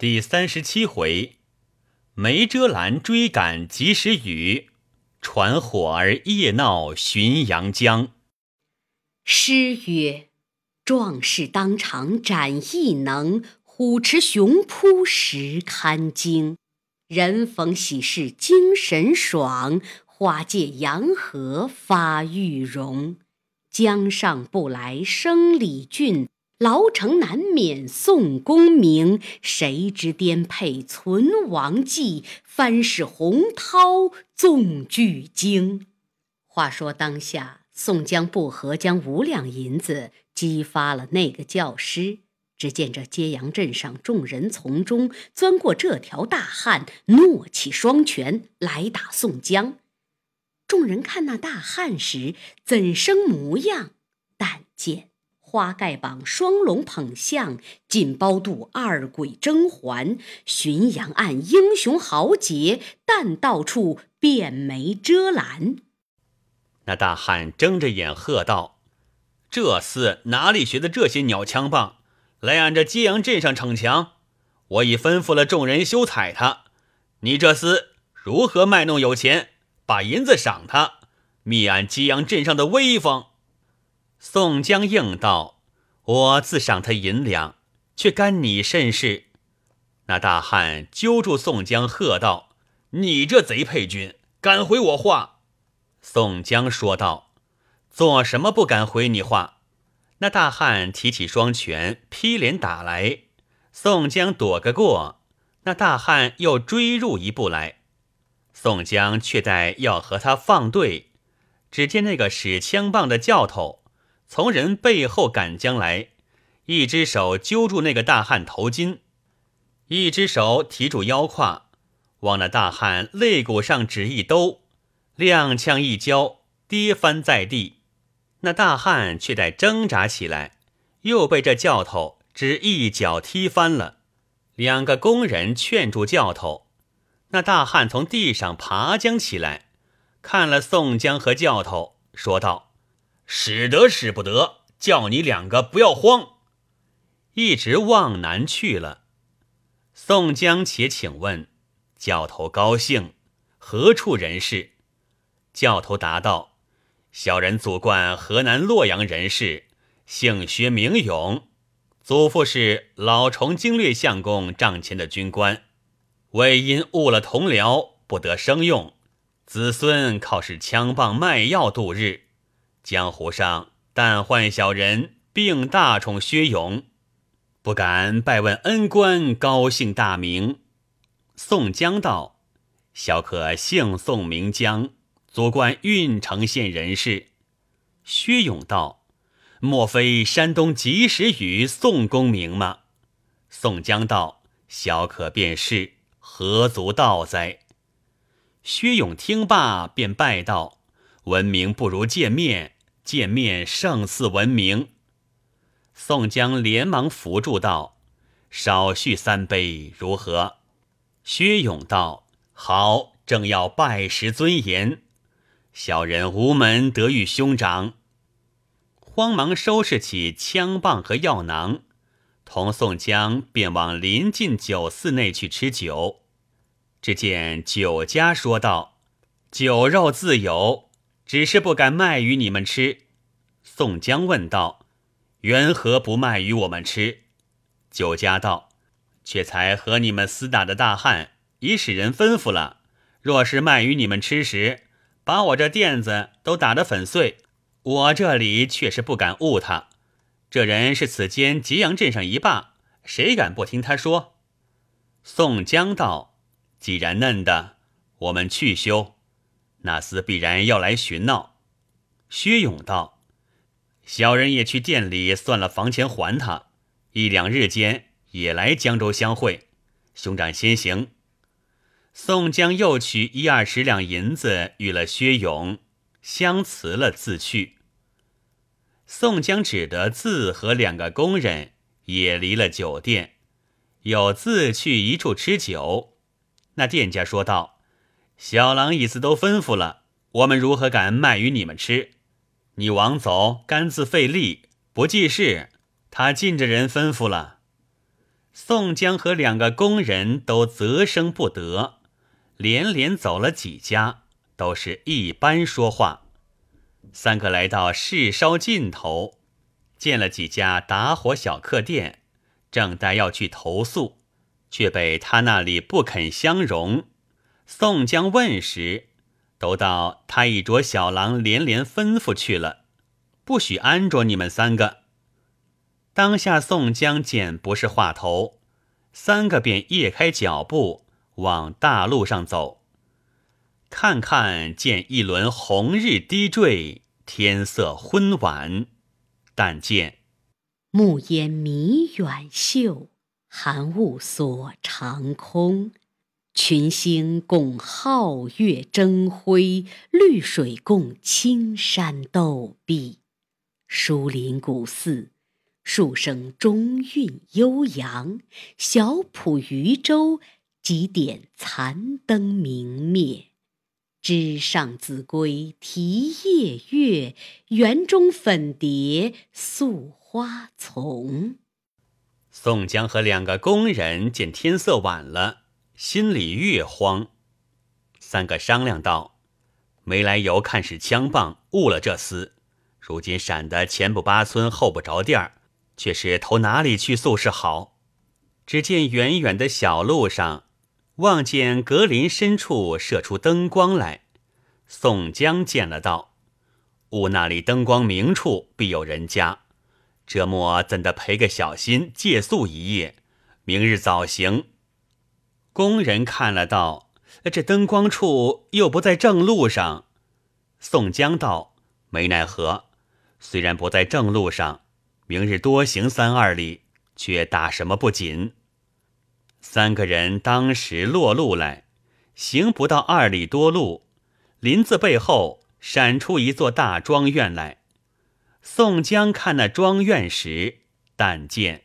第三十七回，梅遮拦追赶及时雨，传火儿夜闹浔阳江。诗曰：“壮士当场斩异能，虎驰熊扑实堪惊。人逢喜事精神爽，花借阳和发玉容。江上不来生李俊。”牢城难免宋公明，谁知颠沛存亡计，翻使洪涛纵巨鲸。话说当下，宋江不和将五两银子激发了那个教师。只见这揭阳镇上众人从中钻过这条大汉，怒起双拳来打宋江。众人看那大汉时，怎生模样？但见。花盖膀，双龙捧相，锦包肚，二鬼争环。浔阳岸英雄豪杰，但到处遍梅遮拦。那大汉睁着眼喝道：“这厮哪里学的这些鸟枪棒，来俺这揭阳镇上逞强？我已吩咐了众人休踩他。你这厮如何卖弄有钱，把银子赏他，灭俺揭阳镇上的威风？”宋江应道：“我自赏他银两，却干你甚事？”那大汉揪住宋江，喝道：“你这贼配军，敢回我话？”宋江说道：“做什么不敢回你话？”那大汉提起双拳，劈脸打来。宋江躲个过，那大汉又追入一步来。宋江却待要和他放对，只见那个使枪棒的教头。从人背后赶将来，一只手揪住那个大汉头巾，一只手提住腰胯，往那大汉肋骨上只一兜，踉跄一跤，跌翻在地。那大汉却待挣扎起来，又被这教头只一脚踢翻了。两个工人劝住教头，那大汉从地上爬将起来，看了宋江和教头，说道。使得使不得，叫你两个不要慌，一直往南去了。宋江且请问教头高兴，何处人士？教头答道：“小人祖贯河南洛阳人士，姓薛名勇，祖父是老崇经略相公帐前的军官，为因误了同僚，不得生用，子孙靠使枪棒卖药度日。”江湖上但唤小人并大宠薛勇，不敢拜问恩官，高姓大名？宋江道：“小可姓宋名江，祖贯郓城县人士。”薛勇道：“莫非山东及时雨宋公明吗？”宋江道：“小可便是，何足道哉？”薛勇听罢，便拜道。闻名不如见面，见面胜似闻名。宋江连忙扶住道：“少叙三杯，如何？”薛勇道：“好，正要拜师尊严。小人无门得遇兄长。”慌忙收拾起枪棒和药囊，同宋江便往临近酒肆内去吃酒。只见酒家说道：“酒肉自有。”只是不敢卖与你们吃。宋江问道：“缘何不卖与我们吃？”酒家道：“却才和你们厮打的大汉已使人吩咐了，若是卖与你们吃时，把我这垫子都打得粉碎。我这里却是不敢误他。这人是此间吉阳镇上一霸，谁敢不听他说？”宋江道：“既然嫩的，我们去修。”那厮必然要来寻闹。薛勇道：“小人也去店里算了房钱还他，一两日间也来江州相会。兄长先行。”宋江又取一二十两银子与了薛勇，相辞了，自去。宋江只得自和两个工人也离了酒店，又自去一处吃酒。那店家说道。小郎意思都吩咐了，我们如何敢卖与你们吃？你枉走，甘自费力，不济事。他尽着人吩咐了。宋江和两个工人都啧声不得，连连走了几家，都是一般说话。三个来到市烧尽头，见了几家打火小客店，正待要去投诉，却被他那里不肯相容。宋江问时，都道他已着小郎连连吩咐去了，不许安着你们三个。当下宋江见不是话头，三个便夜开脚步往大路上走。看看见一轮红日低坠，天色昏晚，但见暮烟迷远袖，寒雾锁长空。群星共皓月争辉，绿水共青山斗碧。疏林古寺，数声钟韵悠扬；小浦渔舟，几点残灯明灭。枝上子规啼夜月，园中粉蝶宿花丛。宋江和两个工人见天色晚了。心里越慌，三个商量道：“没来由，看是枪棒误了这厮。如今闪得前不八村后不着店儿，却是投哪里去诉是好？”只见远远的小路上，望见格林深处射出灯光来。宋江见了道：“雾那里灯光明处，必有人家。这末怎的赔个小心，借宿一夜，明日早行。”工人看了道：“这灯光处又不在正路上。”宋江道：“没奈何，虽然不在正路上，明日多行三二里，却打什么不紧。”三个人当时落路来，行不到二里多路，林子背后闪出一座大庄院来。宋江看那庄院时，但见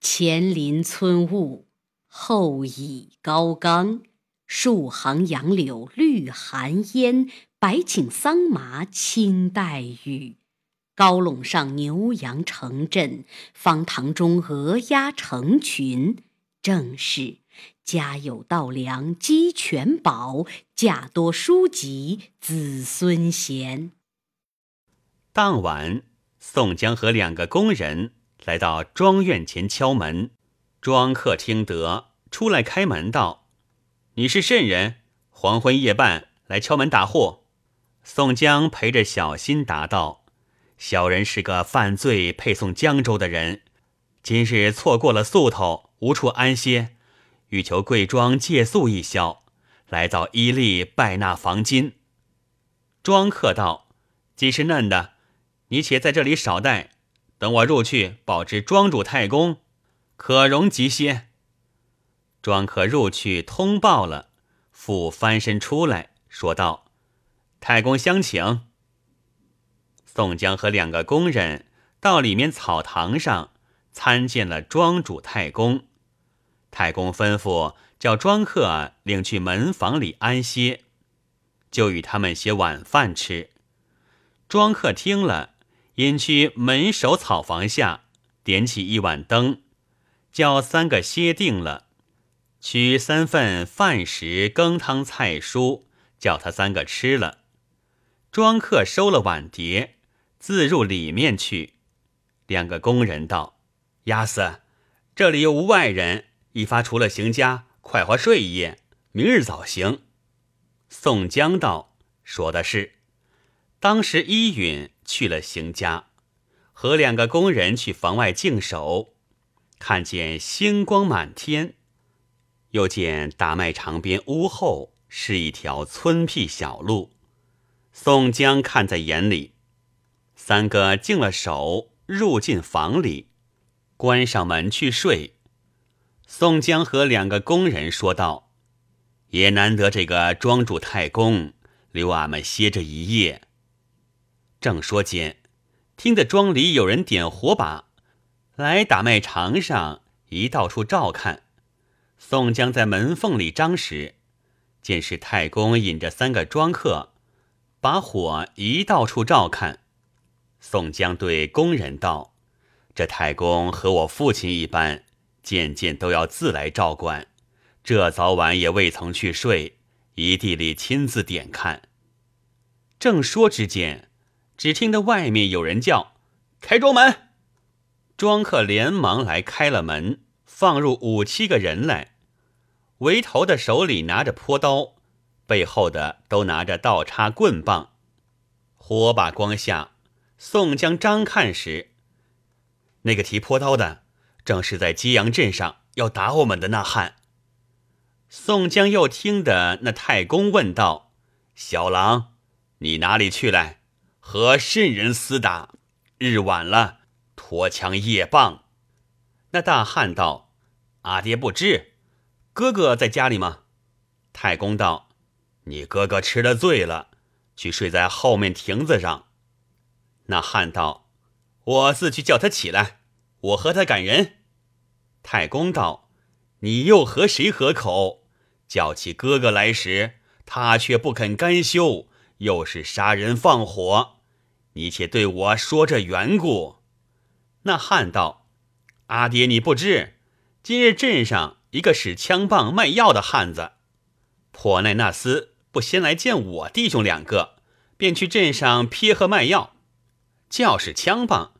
前林村雾。后倚高冈，数行杨柳绿寒烟，百顷桑麻青带雨。高垄上牛羊成阵，方塘中鹅鸭成群。正是家有稻粱鸡犬饱，价多书籍子孙贤。当晚，宋江和两个工人来到庄院前敲门。庄客听得，出来开门道：“你是甚人？黄昏夜半来敲门打货。”宋江陪着小心答道：“小人是个犯罪配送江州的人，今日错过了宿头，无处安歇，欲求贵庄借宿一宵，来到伊利拜纳房金。”庄客道：“既是嫩的，你且在这里少待，等我入去报知庄主太公。”可容急些。庄客入去通报了，复翻身出来说道：“太公相请。”宋江和两个工人到里面草堂上参见了庄主太公。太公吩咐叫庄客领去门房里安歇，就与他们些晚饭吃。庄客听了，引去门首草房下点起一碗灯。叫三个歇定了，取三份饭食、羹汤、菜蔬，叫他三个吃了。庄客收了碗碟，自入里面去。两个工人道：“押司，这里又无外人，一发除了行家，快活睡一夜，明日早行。”宋江道：“说的是。”当时依允去了行家，和两个工人去房外静守。看见星光满天，又见大麦场边屋后是一条村僻小路。宋江看在眼里，三个净了手，入进房里，关上门去睡。宋江和两个工人说道：“也难得这个庄主太公留俺们歇着一夜。”正说间，听得庄里有人点火把。来打麦场上一到处照看，宋江在门缝里张时，见是太公引着三个庄客，把火一到处照看。宋江对工人道：“这太公和我父亲一般，渐渐都要自来照管，这早晚也未曾去睡，一地里亲自点看。正说之间，只听得外面有人叫：“开庄门！”庄客连忙来开了门，放入五七个人来，围头的手里拿着坡刀，背后的都拿着倒叉棍棒。火把光下，宋江、张看时，那个提坡刀的，正是在激阳镇上要打我们的那汉。宋江又听得那太公问道：“小郎，你哪里去来？和甚人厮打？日晚了。”脱枪夜棒，那大汉道：“阿爹不知，哥哥在家里吗？”太公道：“你哥哥吃了醉了，去睡在后面亭子上。”那汉道：“我自去叫他起来，我和他赶人。”太公道：“你又和谁合口？叫起哥哥来时，他却不肯甘休，又是杀人放火，你且对我说这缘故。”那汉道：“阿爹，你不知，今日镇上一个使枪棒卖药的汉子，颇耐那厮不先来见我弟兄两个，便去镇上撇和卖药，叫使枪棒，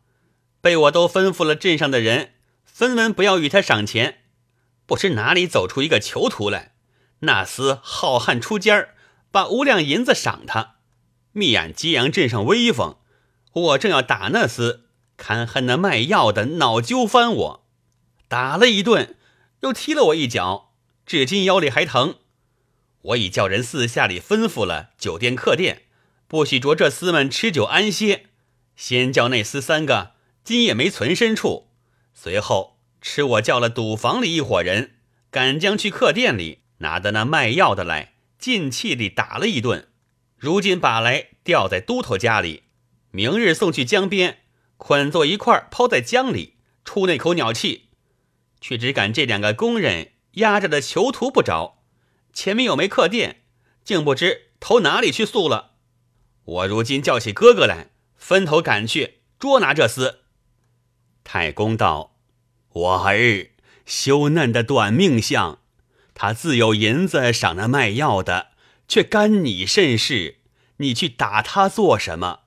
被我都吩咐了镇上的人，分文不要与他赏钱。不知哪里走出一个囚徒来，那厮好汉出尖儿，把五两银子赏他，密俺揭阳镇上威风。我正要打那厮。”看恨那卖药的恼揪翻我，打了一顿，又踢了我一脚，至今腰里还疼。我已叫人四下里吩咐了酒店客店，不许着这厮们吃酒安歇。先叫那厮三个今夜没存身处，随后吃我叫了赌房里一伙人，赶将去客店里拿的那卖药的来，尽气地打了一顿。如今把来吊在都头家里，明日送去江边。捆作一块抛在江里，出那口鸟气，却只赶这两个工人压着的囚徒不着。前面有没客店，竟不知投哪里去宿了。我如今叫起哥哥来，分头赶去捉拿这厮。太公道：“我儿羞嫩的短命相，他自有银子赏那卖药的，却干你甚事？你去打他做什么？”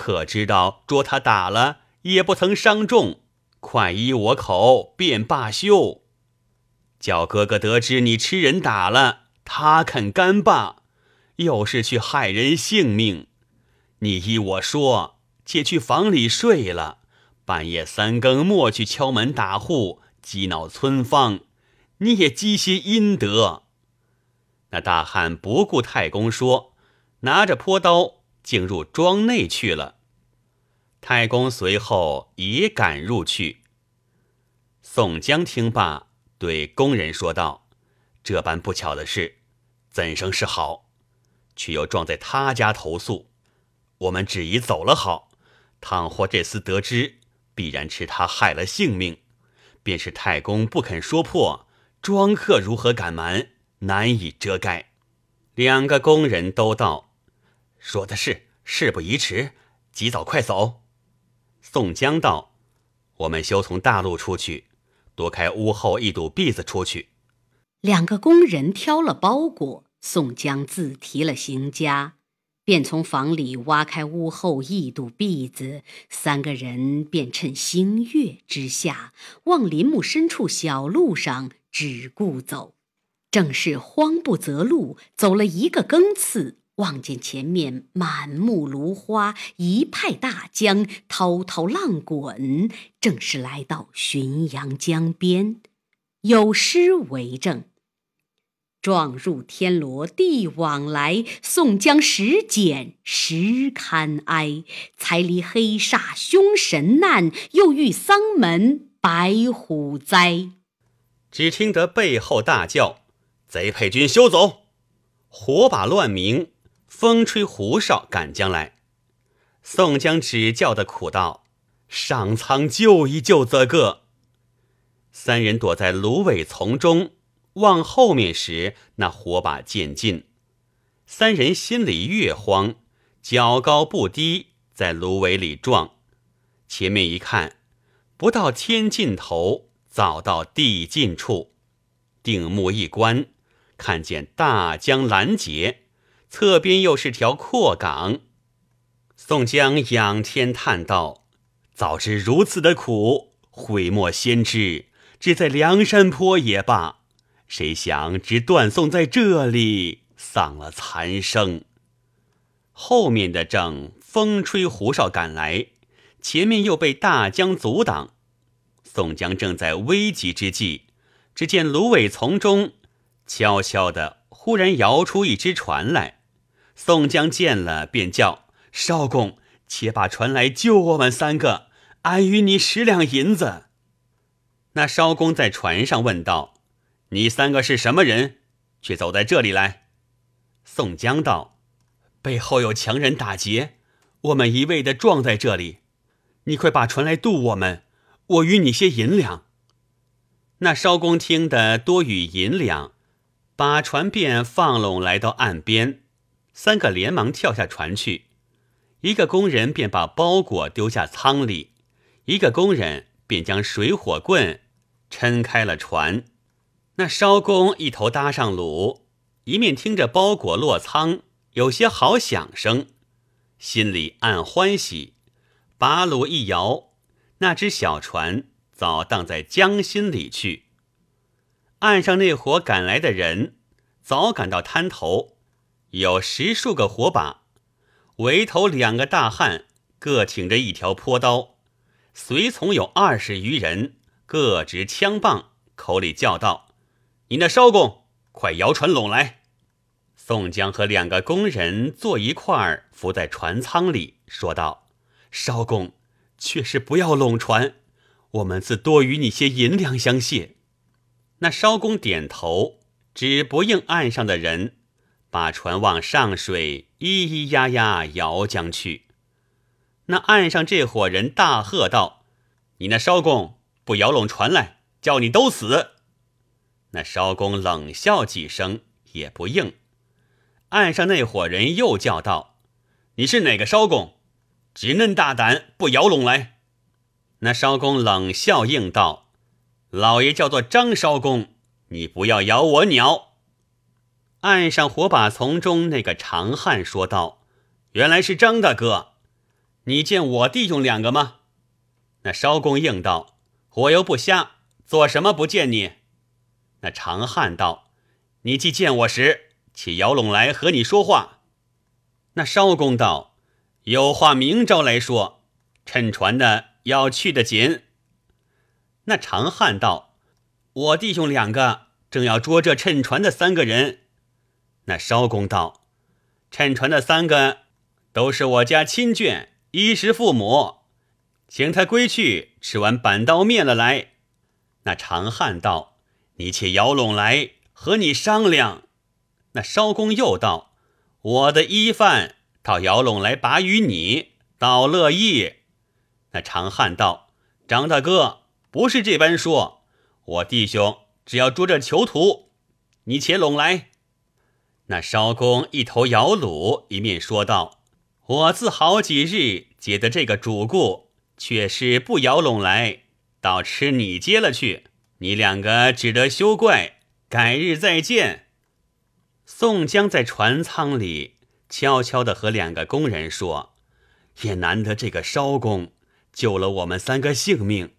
可知道捉他打了也不曾伤重，快依我口便罢休。叫哥哥得知你吃人打了，他肯干罢，又是去害人性命。你依我说，且去房里睡了，半夜三更莫去敲门打户，激恼村坊，你也积些阴德。那大汉不顾太公说，拿着坡刀。竟入庄内去了。太公随后也赶入去。宋江听罢，对工人说道：“这般不巧的事，怎生是好？却又撞在他家投宿，我们只宜走了好。倘或这厮得知，必然吃他害了性命。便是太公不肯说破，庄客如何敢瞒？难以遮盖。”两个工人都道。说的是，事不宜迟，及早快走。宋江道：“我们休从大路出去，躲开屋后一堵壁子出去。”两个工人挑了包裹，宋江自提了行家，便从房里挖开屋后一堵壁子，三个人便趁星月之下，往林木深处小路上只顾走。正是慌不择路，走了一个更次。望见前面满目芦花，一派大江，滔滔浪滚，正是来到浔阳江边。有诗为证：“撞入天罗地网来，宋江使剪实堪哀。才离黑煞凶神难，又遇丧门白虎灾。”只听得背后大叫：“贼配军休走！”火把乱鸣。风吹胡哨赶将来，宋江只叫的苦道：“上苍救一救这个！”三人躲在芦苇丛中，望后面时，那火把渐近，三人心里越慌，脚高不低，在芦苇里撞。前面一看，不到天尽头，早到地尽处，定目一观，看见大江拦截，侧边又是条阔港。宋江仰天叹道：“早知如此的苦，悔莫先知，只在梁山坡也罢。谁想只断送在这里，丧了残生。”后面的正风吹胡哨赶来，前面又被大江阻挡。宋江正在危急之际，只见芦苇丛中悄悄的忽然摇出一只船来。宋江见了，便叫。少公，且把船来救我们三个，俺与你十两银子。那艄公在船上问道：“你三个是什么人？却走在这里来？”宋江道：“背后有强人打劫，我们一味的撞在这里。你快把船来渡我们，我与你些银两。”那艄公听得多与银两，把船便放拢来到岸边，三个连忙跳下船去。一个工人便把包裹丢下舱里，一个工人便将水火棍撑开了船。那艄公一头搭上橹，一面听着包裹落舱有些好响声，心里暗欢喜，把橹一摇，那只小船早荡在江心里去。岸上那伙赶来的人早赶到滩头，有十数个火把。围头两个大汉各挺着一条坡刀，随从有二十余人，各执枪棒，口里叫道：“你那艄公，快摇船拢来！”宋江和两个工人坐一块儿，伏在船舱里，说道：“艄公，却是不要拢船，我们自多与你些银两相谢。”那艄公点头，只不应岸上的人。把船往上水咿咿呀呀摇将去，那岸上这伙人大喝道：“你那艄公不摇拢船来，叫你都死！”那艄公冷笑几声，也不应。岸上那伙人又叫道：“你是哪个艄公？只嫩大胆，不摇拢来！”那艄公冷笑应道：“老爷叫做张艄公，你不要咬我鸟。”岸上火把丛中那个长汉说道：“原来是张大哥，你见我弟兄两个吗？”那艄公应道：“我又不瞎，做什么不见你？”那长汉道：“你既见我时，且摇拢来和你说话。”那艄公道：“有话明朝来说，趁船的要去的紧。”那长汉道：“我弟兄两个正要捉这趁船的三个人。”那艄公道：“乘船的三个都是我家亲眷，衣食父母，请他归去吃完板刀面了来。”那长汉道：“你且摇拢来，和你商量。”那艄公又道：“我的衣饭倒摇拢来把与你，倒乐意。”那长汉道：“张大哥不是这般说，我弟兄只要捉这囚徒，你且拢来。”那艄公一头摇橹，一面说道：“我自好几日接的这个主顾，却是不摇拢来，倒吃你接了去。你两个只得休怪，改日再见。”宋江在船舱里悄悄地和两个工人说：“也难得这个艄公救了我们三个性命，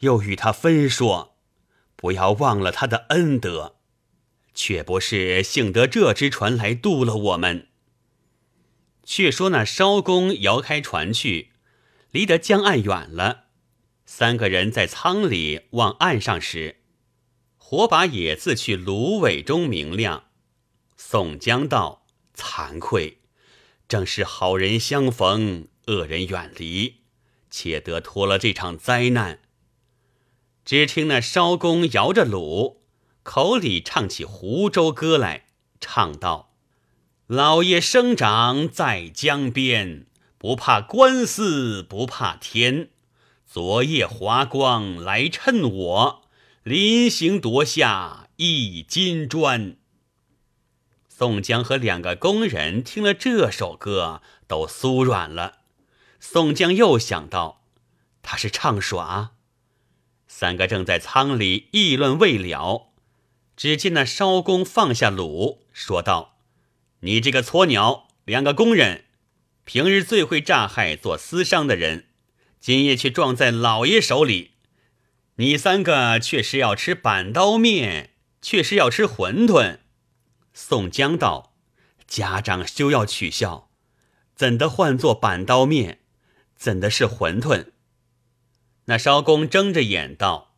又与他分说，不要忘了他的恩德。”却不是幸得这只船来渡了我们。却说那艄公摇开船去，离得江岸远了。三个人在舱里望岸上时，火把也自去芦苇中明亮。宋江道：“惭愧，正是好人相逢，恶人远离，且得脱了这场灾难。”只听那艄公摇着橹。口里唱起湖州歌来，唱道：“老爷生长在江边，不怕官司不怕天。昨夜华光来趁我，临行夺下一金砖。”宋江和两个工人听了这首歌，都酥软了。宋江又想到，他是唱耍。三个正在舱里议论未了，只见那艄公放下弩，说道：“你这个撮鸟，两个工人，平日最会诈害做私商的人，今夜却撞在老爷手里。你三个却是要吃板刀面，却是要吃馄饨。”宋江道：“家长休要取笑，怎的唤作板刀面？怎的是馄饨？”那艄公睁着眼道：“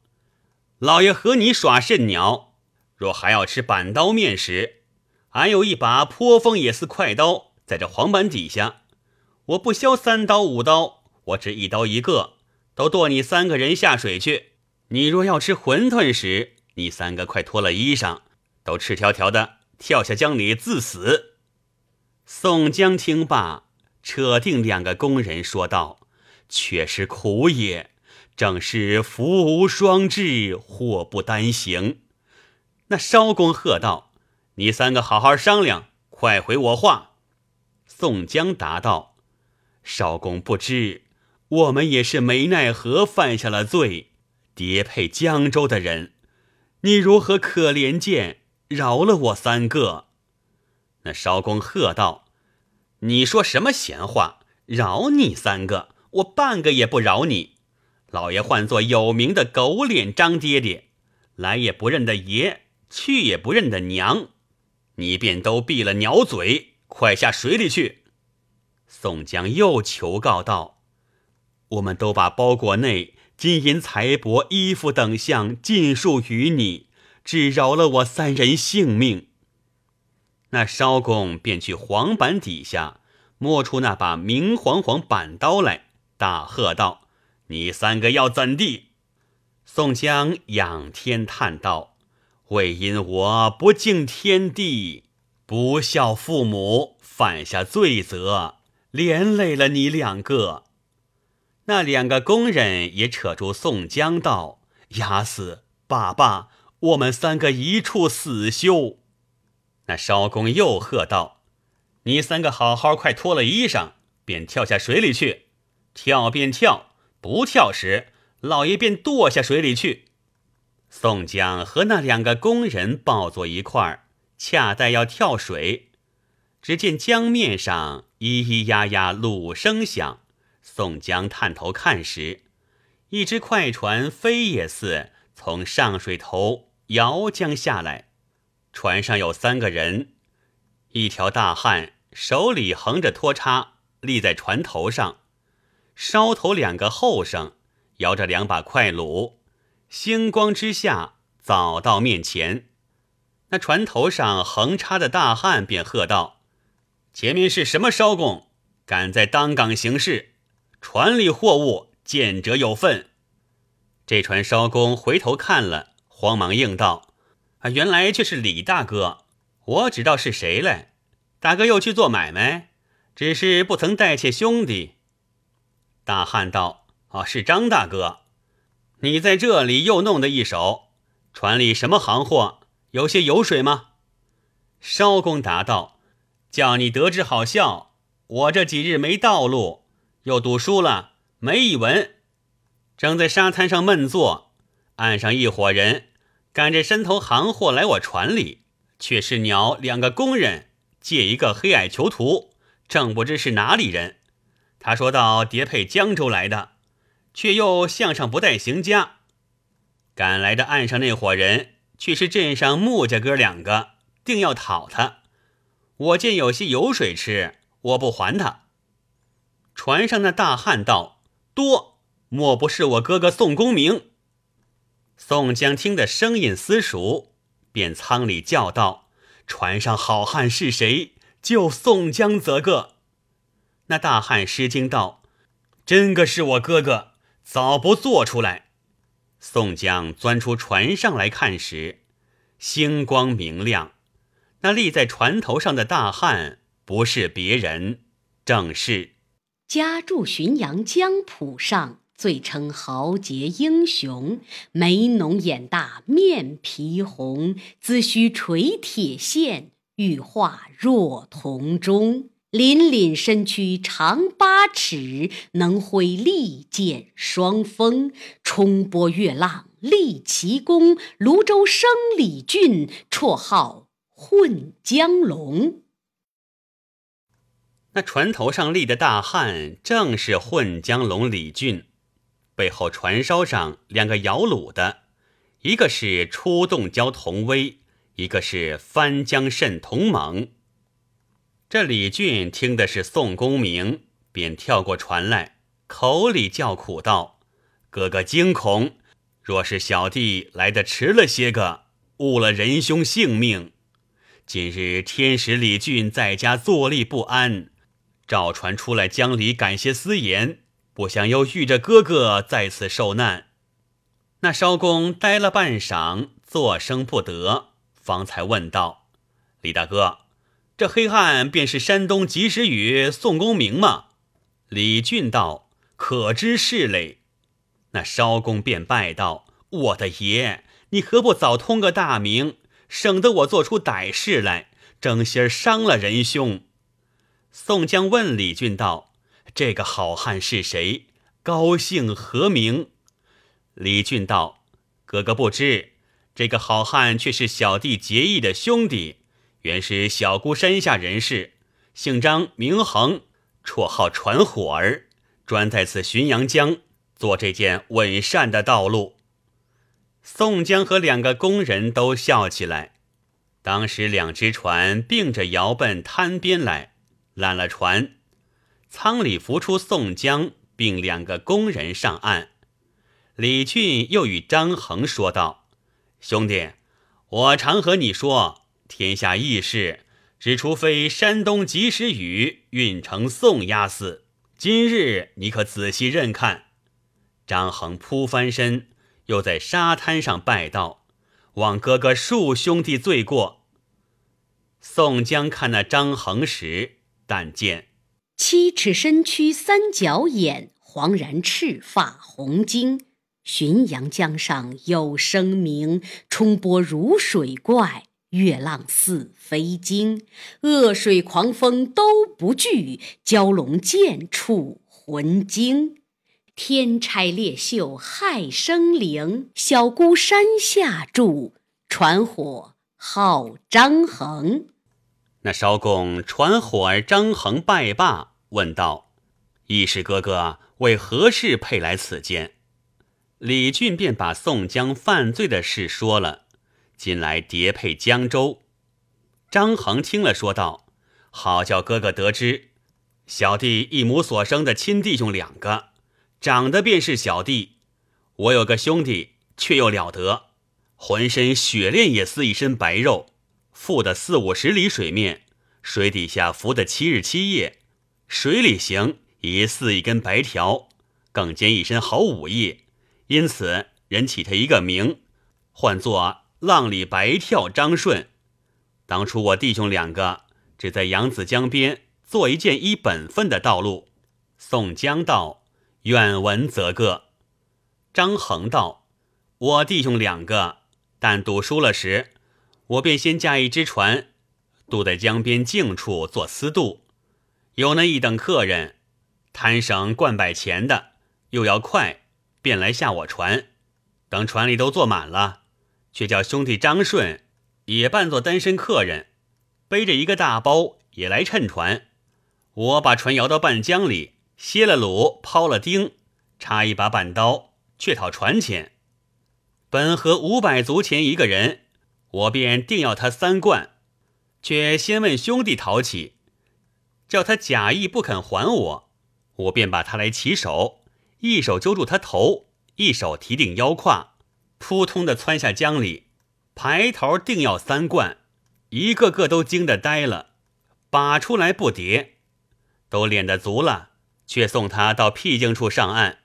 老爷和你耍甚鸟？若还要吃板刀面时，俺有一把颇风也似快刀，在这黄板底下。我不削三刀五刀，我只一刀一个，都剁你三个人下水去。你若要吃馄饨时，你三个快脱了衣裳，都赤条条的跳下江里自死。”宋江听罢，扯定两个工人说道：“却是苦也。”正是福无双至，祸不单行。那艄公喝道：“你三个好好商量，快回我话。”宋江答道：“艄公不知，我们也是没奈何犯下了罪，叠配江州的人，你如何可怜见，饶了我三个？”那艄公喝道：“你说什么闲话？饶你三个，我半个也不饶你。”老爷唤作有名的狗脸张爹爹，来也不认得爷，去也不认得娘，你便都闭了鸟嘴，快下水里去。宋江又求告道：“我们都把包裹内金银财帛、衣服等项尽数与你，只饶了我三人性命。”那艄公便去黄板底下摸出那把明晃晃板刀来，大喝道。你三个要怎地？宋江仰天叹道：“为因我不敬天地，不孝父母，犯下罪责，连累了你两个。”那两个工人也扯住宋江道：“压死爸爸，我们三个一处死休。”那艄公又喝道：“你三个好好快脱了衣裳，便跳下水里去，跳便跳。”不跳时，老爷便堕下水里去。宋江和那两个工人抱坐一块儿，恰待要跳水，只见江面上咿咿呀呀橹声响。宋江探头看时，一只快船飞也似从上水头摇江下来，船上有三个人，一条大汉手里横着拖叉，立在船头上。梢头两个后生摇着两把快橹，星光之下早到面前。那船头上横插的大汉便喝道：“前面是什么艄公？敢在当港行事？船里货物见者有份。”这船艄公回头看了，慌忙应道：“啊，原来却是李大哥。我知道是谁嘞。大哥又去做买卖，只是不曾带切兄弟。”大汉道：“啊，是张大哥，你在这里又弄得一手，船里什么行货？有些油水吗？”艄公答道：“叫你得知好笑，我这几日没道路，又赌输了，没一文，正在沙滩上闷坐，岸上一伙人赶着山头行货来我船里，却是鸟两个工人借一个黑矮囚徒，正不知是哪里人。”他说到叠配江州来的，却又项上不带行家。赶来的岸上那伙人，却是镇上木家哥两个，定要讨他。我见有些油水吃，我不还他。船上那大汉道：“多，莫不是我哥哥宋公明？”宋江听得声音私熟，便舱里叫道：“船上好汉是谁？就宋江则个。”那大汉失惊道：“真个是我哥哥，早不做出来。”宋江钻出船上来看时，星光明亮。那立在船头上的大汉不是别人，正是家住浔阳江浦上，最称豪杰英雄，眉浓眼大，面皮红，髭须垂铁线，玉化若铜钟。凛凛身躯长八尺，能挥利剑双锋，冲波跃浪立奇功。泸州生李俊，绰号混江龙。那船头上立的大汉，正是混江龙李俊。背后船梢上两个摇橹的，一个是出洞蛟童威，一个是翻江蜃童猛。这李俊听的是宋公明，便跳过船来，口里叫苦道：“哥哥惊恐，若是小弟来的迟了些个，误了仁兄性命。今日天使李俊在家坐立不安，召船出来江里感些私言。”不想又遇着哥哥在此受难，那艄公呆了半晌，作声不得，方才问道：“李大哥，这黑汉便是山东及时雨宋公明吗？”李俊道：“可知是嘞。”那艄公便拜道：“我的爷，你何不早通个大名，省得我做出歹事来，争先伤了仁兄。”宋江问李俊道。这个好汉是谁？高姓何名？李俊道：“哥哥不知，这个好汉却是小弟结义的兄弟，原是小姑山下人士，姓张名恒，绰号传火儿，专在此浔阳江做这件稳善的道路。”宋江和两个工人都笑起来。当时两只船并着摇奔滩边来，揽了船。舱里浮出宋江，并两个工人上岸。李俊又与张衡说道：“兄弟，我常和你说，天下义事，只除非山东及时雨运城宋押司。今日你可仔细认看。”张衡扑翻身，又在沙滩上拜道：“望哥哥恕兄弟罪过。”宋江看那张衡时，但见。七尺身躯三角眼，黄然赤发红巾。浔阳江上有声名，冲波如水怪，月浪似飞鲸。恶水狂风都不惧，蛟龙见处魂惊。天差烈秀害生灵，小姑山下住，传火号张衡。那艄公传火儿张衡拜罢，问道：“义士哥哥为何事配来此间？”李俊便把宋江犯罪的事说了。近来叠配江州，张衡听了，说道：“好叫哥哥得知，小弟一母所生的亲弟兄两个，长得便是小弟。我有个兄弟，却又了得，浑身雪练也似一身白肉。”浮的四五十里水面，水底下浮的七日七夜，水里行也似一根白条，更兼一身好武艺，因此人起他一个名，唤作浪里白跳张顺。当初我弟兄两个只在扬子江边做一件依本分的道路。宋江道：“愿闻则个。”张衡道：“我弟兄两个，但赌输了时。”我便先驾一只船，渡在江边静处做私渡。有那一等客人，贪省灌百钱的，又要快，便来下我船。等船里都坐满了，却叫兄弟张顺也扮作单身客人，背着一个大包也来乘船。我把船摇到半江里，歇了橹，抛了钉，插一把板刀，却讨船钱。本合五百足钱一个人。我便定要他三贯，却先问兄弟讨起，叫他假意不肯还我，我便把他来起手，一手揪住他头，一手提定腰胯，扑通的窜下江里，排头定要三贯，一个个都惊得呆了，把出来不迭，都练得足了，却送他到僻静处上岸。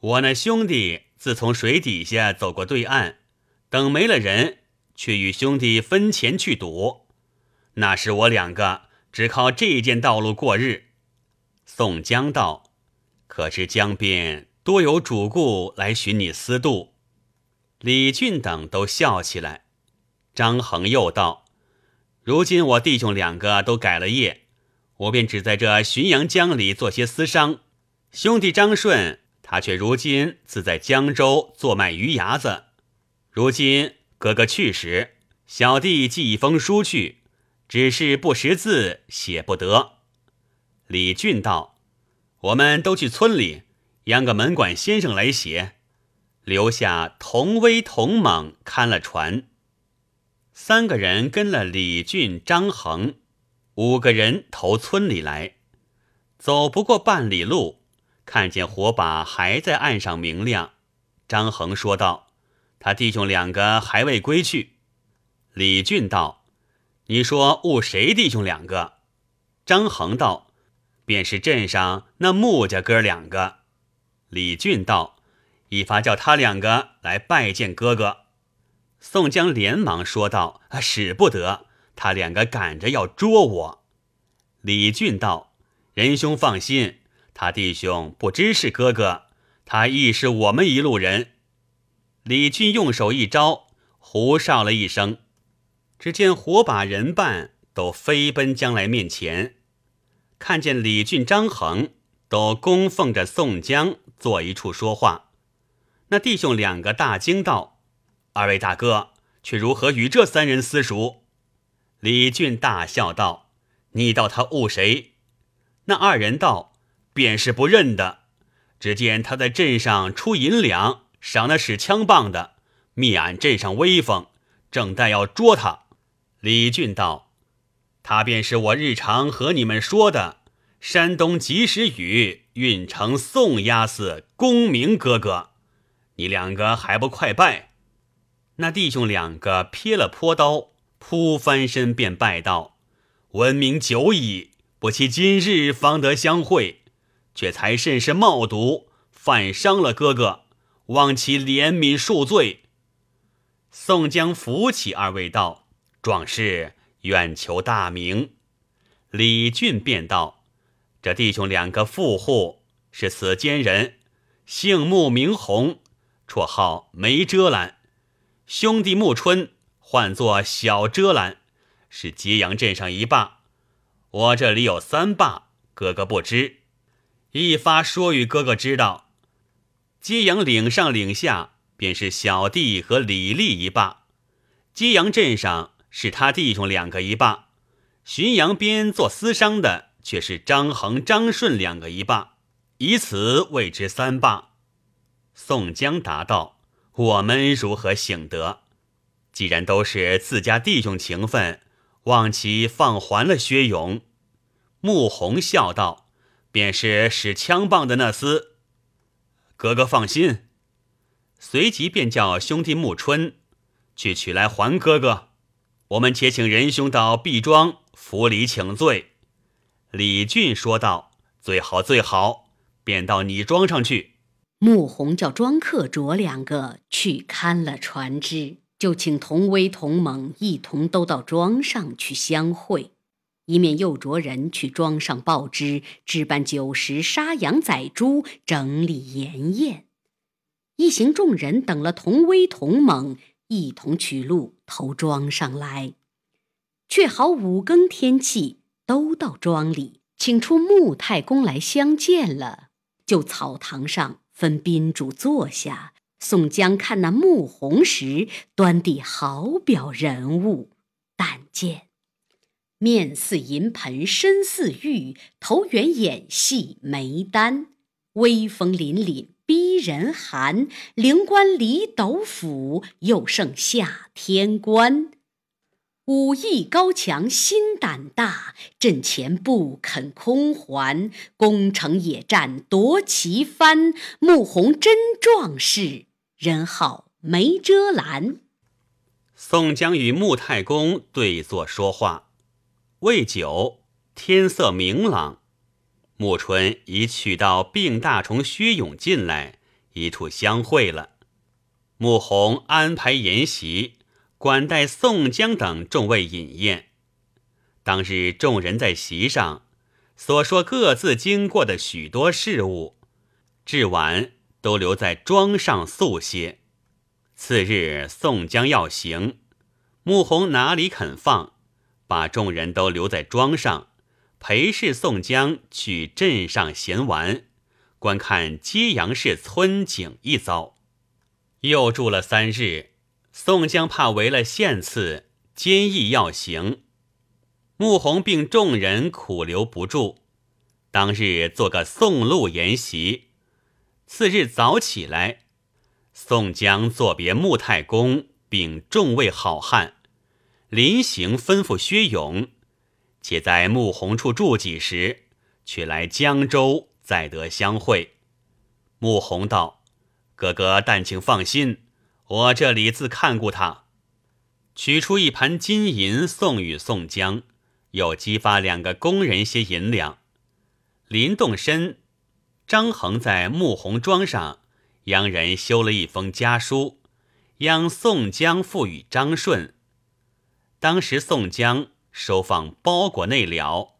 我那兄弟自从水底下走过对岸，等没了人。却与兄弟分钱去赌，那时我两个只靠这件道路过日。宋江道：“可知江边多有主顾来寻你私渡？”李俊等都笑起来。张衡又道：“如今我弟兄两个都改了业，我便只在这浔阳江里做些私商。兄弟张顺，他却如今自在江州做卖鱼牙子。如今哥哥去时，小弟寄一封书去，只是不识字，写不得。李俊道：“我们都去村里，央个门管先生来写。”留下同威、同猛看了船，三个人跟了李俊、张衡，五个人投村里来。走不过半里路，看见火把还在岸上明亮。张衡说道：“他弟兄两个还未归去。”李俊道：“你说误谁弟兄两个？”张衡道：“便是镇上那穆家哥两个。”李俊道。一发叫他两个来拜见哥哥，宋江连忙说道：“啊使不得，他两个赶着要捉我。”李俊道：“仁兄放心，他弟兄不知是哥哥，他亦是我们一路人。”李俊用手一招，胡哨了一声，只见火把人伴都飞奔将来面前，看见李俊、张衡都供奉着宋江坐一处说话。那弟兄两个大惊道：“二位大哥，却如何与这三人私熟？”李俊大笑道：“你道他误谁？”那二人道：“便是不认得。只见他在镇上出银两，赏那使枪棒的，灭俺镇上威风，正待要捉他。”李俊道：“他便是我日常和你们说的山东及时雨运城宋押司公明哥哥。”你两个还不快拜？那弟兄两个撇了坡刀，扑翻身便拜道：“闻名久矣，不期今日方得相会，却才甚是冒渎，犯伤了哥哥，望其怜悯恕罪。”宋江扶起二位道：“壮士愿求大名。”李俊便道：“这弟兄两个富户是此间人，姓穆名洪。”绰号梅遮拦，兄弟暮春唤作小遮拦，是揭阳镇上一霸。我这里有三霸，哥哥不知，一发说与哥哥知道。揭阳岭上岭下，便是小弟和李立一霸；揭阳镇上是他弟兄两个一霸；浔阳边做私商的，却是张衡、张顺两个一霸，以此谓之三霸。宋江答道：“我们如何醒得？既然都是自家弟兄情分，望其放还了薛勇。”穆弘笑道：“便是使枪棒的那厮。”哥哥放心。随即便叫兄弟穆春去取来还哥哥。我们且请仁兄到毕庄府里请罪。李俊说道：“最好最好，便到你庄上去。”穆弘叫庄客着两个去看了船只，就请同威、同猛一同都到庄上去相会，一面又着人去庄上报知，置办酒食、杀羊宰猪，整理筵宴。一行众人等了同威、同猛，一同取路投庄上来。却好五更天气，都到庄里，请出穆太公来相见了，就草堂上。分宾主坐下，宋江看那穆弘时，端地好表人物。但见面似银盆，身似玉，头圆眼细眉丹，威风凛凛逼人寒，灵官离斗府，又胜下天官。武艺高强，心胆大，阵前不肯空还，攻城野战夺旗帆。穆弘真壮士，人号梅遮拦。宋江与穆太公对坐说话，未久，天色明朗，穆春已取到病大虫薛勇进来，一处相会了。穆弘安排筵席。管待宋江等众位饮宴。当日众人在席上所说各自经过的许多事物，至晚都留在庄上宿歇。次日宋江要行，穆弘哪里肯放，把众人都留在庄上，陪侍宋江去镇上闲玩，观看揭阳市村景一遭。又住了三日，宋江怕违了县赐，坚毅要行。穆弘并众人苦留不住，当日做个送路筵席。次日早起来，宋江作别穆太公，并众位好汉，临行吩咐薛勇。且在穆弘处住几时，却来江州，再得相会。穆弘道：“哥哥但请放心，我这里自看顾他。”取出一盘金银送与宋江，又激发两个工人些银两。临动身，张衡在穆弘庄上，央人修了一封家书，央宋江付与张顺。当时宋江。收放包裹内了，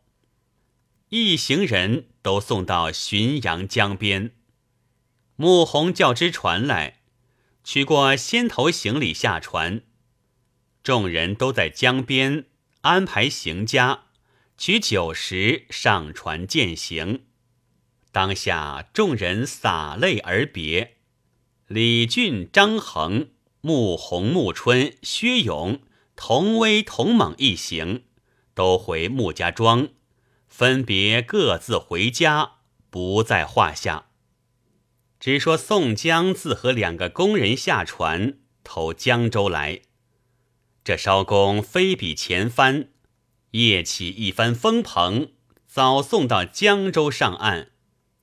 一行人都送到浔阳江边。穆弘叫只船来，取过先头行李下船。众人都在江边安排行家，取酒食上船践行。当下众人洒泪而别。李俊、张衡、穆弘、穆春、薛勇。童威童猛一行，都回穆家庄，分别各自回家，不在话下。只说宋江自和两个工人下船，投江州来。这艄公非比前帆，夜起一番风蓬，早送到江州上岸。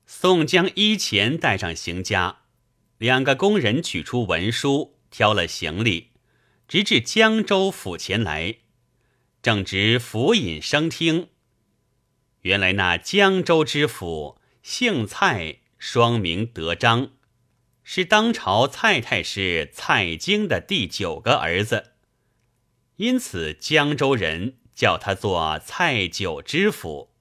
宋江依前带上行家，两个工人取出文书，挑了行李。直至江州府前来，正值府尹升听。原来那江州知府姓蔡，双名德章，是当朝蔡太师蔡京的第九个儿子，因此江州人叫他做蔡九知府。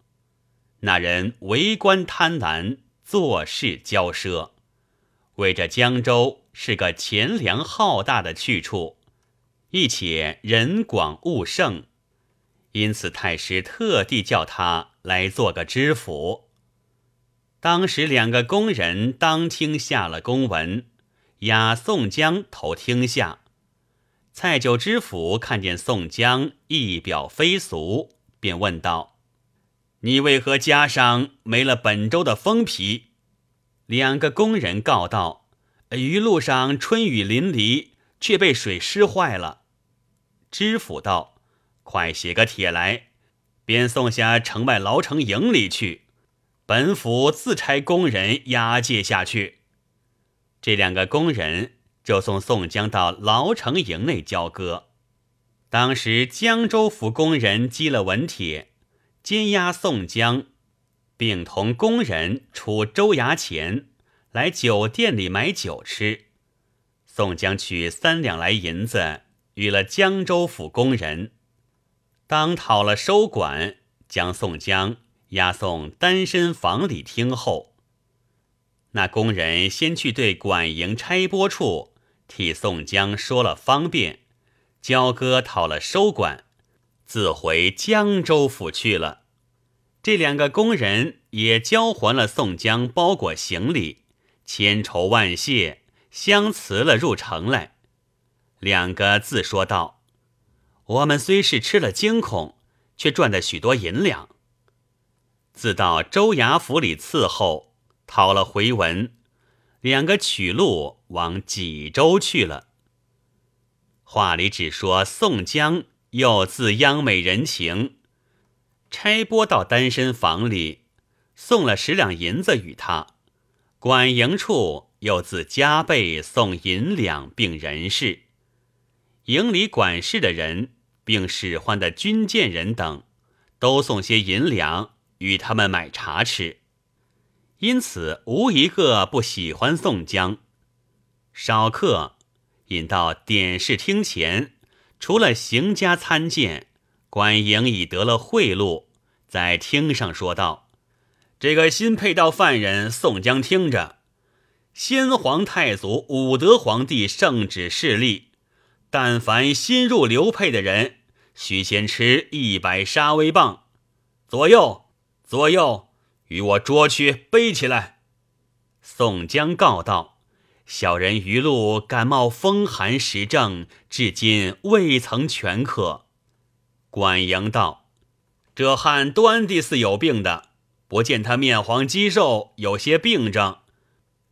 那人为官贪婪，做事骄奢，为这江州是个钱粮浩大的去处。亦且人广物盛，因此太师特地叫他来做个知府。当时两个工人当厅下了公文，押宋江投厅下。蔡九知府看见宋江一表非俗，便问道：“你为何加上没了本州的封皮？”两个工人告道：“一路上春雨淋漓，却被水湿坏了。”知府道：“快写个帖来，便送下城外牢城营里去。本府自差工人押解下去。”这两个工人就送宋江到牢城营内交割。当时江州府工人积了文帖，监押宋江，并同工人出州衙前来酒店里买酒吃。宋江取三两来银子。与了江州府工人，当讨了收管，将宋江押送单身房里听候。那工人先去对管营差拨处替宋江说了方便，交割讨了收管，自回江州府去了。这两个工人也交还了宋江包裹行李，千愁万谢，相辞了入城来。两个自说道：“我们虽是吃了惊恐，却赚得许多银两。自到州衙府里伺候，讨了回文，两个取路往济州去了。话里只说宋江又自央美人情，差拨到单身房里，送了十两银子与他。管营处又自加倍送银两并人事。”营里管事的人，并使唤的军舰人等，都送些银两与他们买茶吃，因此无一个不喜欢宋江。少客引到点视厅前，除了邢家参见，管营已得了贿赂，在厅上说道：“这个新配到犯人宋江，听着，先皇太祖武德皇帝圣旨示例。”但凡新入流配的人，须先吃一百杀威棒，左右左右，与我捉去背起来。宋江告道：“小人余路感冒风寒时症，至今未曾全可。”管营道：“这汉端地似有病的，不见他面黄肌瘦，有些病症，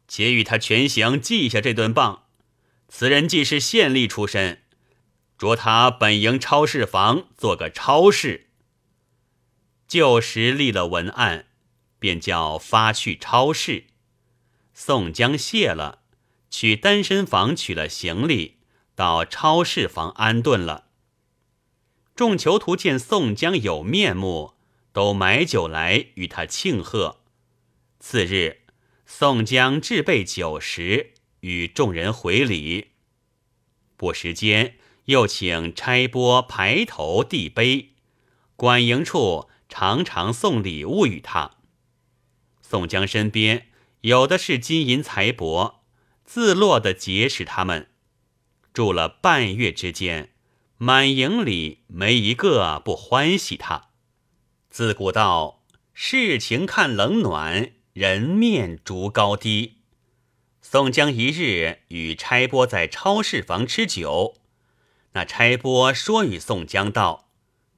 且与他全行记下这顿棒。此人既是县吏出身，着他本营超市房做个超市。旧时立了文案，便叫发去超市。”宋江谢了，去单身房取了行李，到超市房安顿了。众囚徒见宋江有面目，都买酒来与他庆贺。次日，宋江置备酒食，与众人回礼。不时间，又请差拨排头递杯，管营处常常送礼物与他。宋江身边。有的是金银财帛，自落的结识他们，住了半月之间，满营里没一个不欢喜他。自古道事情看冷暖，人面逐高低。宋江一日与差拨在超市房吃酒，那差拨说与宋江道：“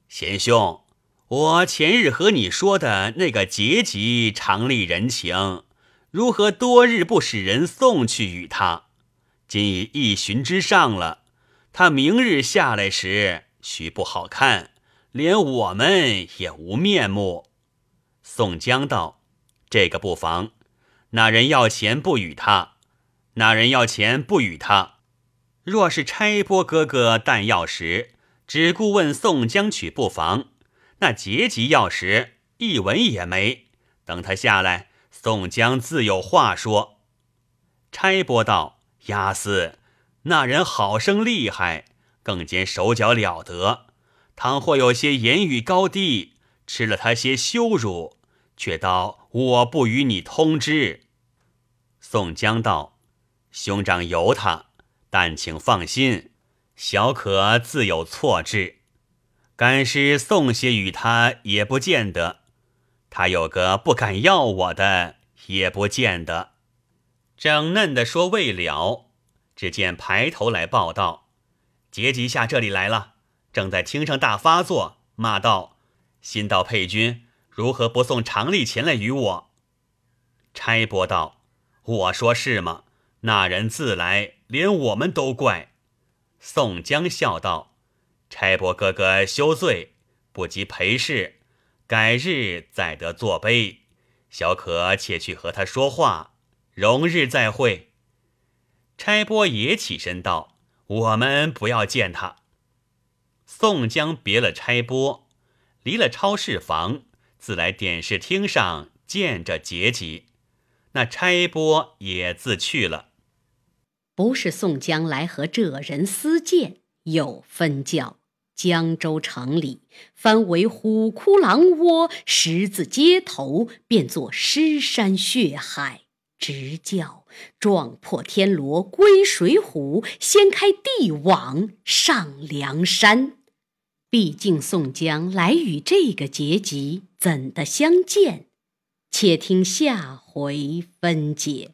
贤兄，我前日和你说的那个结吉，常立人情。”如何多日不使人送去与他？今已一旬之上了，他明日下来时，须不好看，连我们也无面目。宋江道：“这个不妨。那人要钱不与他，那人要钱不与他。若是差拨哥哥弹药时，只顾问宋江取不妨。那结吉要时，一文也没。等他下来。”宋江自有话说。差拨道：“押司，那人好生厉害，更兼手脚了得。倘或有些言语高低，吃了他些羞辱，却道我不与你通知。”宋江道：“兄长由他，但请放心，小可自有错置。干尸送些与他，也不见得。”他有个不敢要我的，也不见得。正嫩的说未了，只见排头来报道：杰吉下这里来了，正在厅上大发作，骂道：“新到配军如何不送常例前来与我？”差拨道：“我说是吗？那人自来，连我们都怪。”宋江笑道：“差拨哥哥休罪，不及陪侍。”改日再得作碑，小可且去和他说话，容日再会。差拨也起身道：“我们不要见他。”宋江别了差拨，离了超市房，自来点视厅上见着结吉。那差拨也自去了。不是宋江来和这人私见，有分教。江州城里，翻为虎窟狼窝，十字街头变作尸山血海，直叫撞破天罗归水浒，掀开地网上梁山。毕竟宋江来与这个结集，怎的相见？且听下回分解。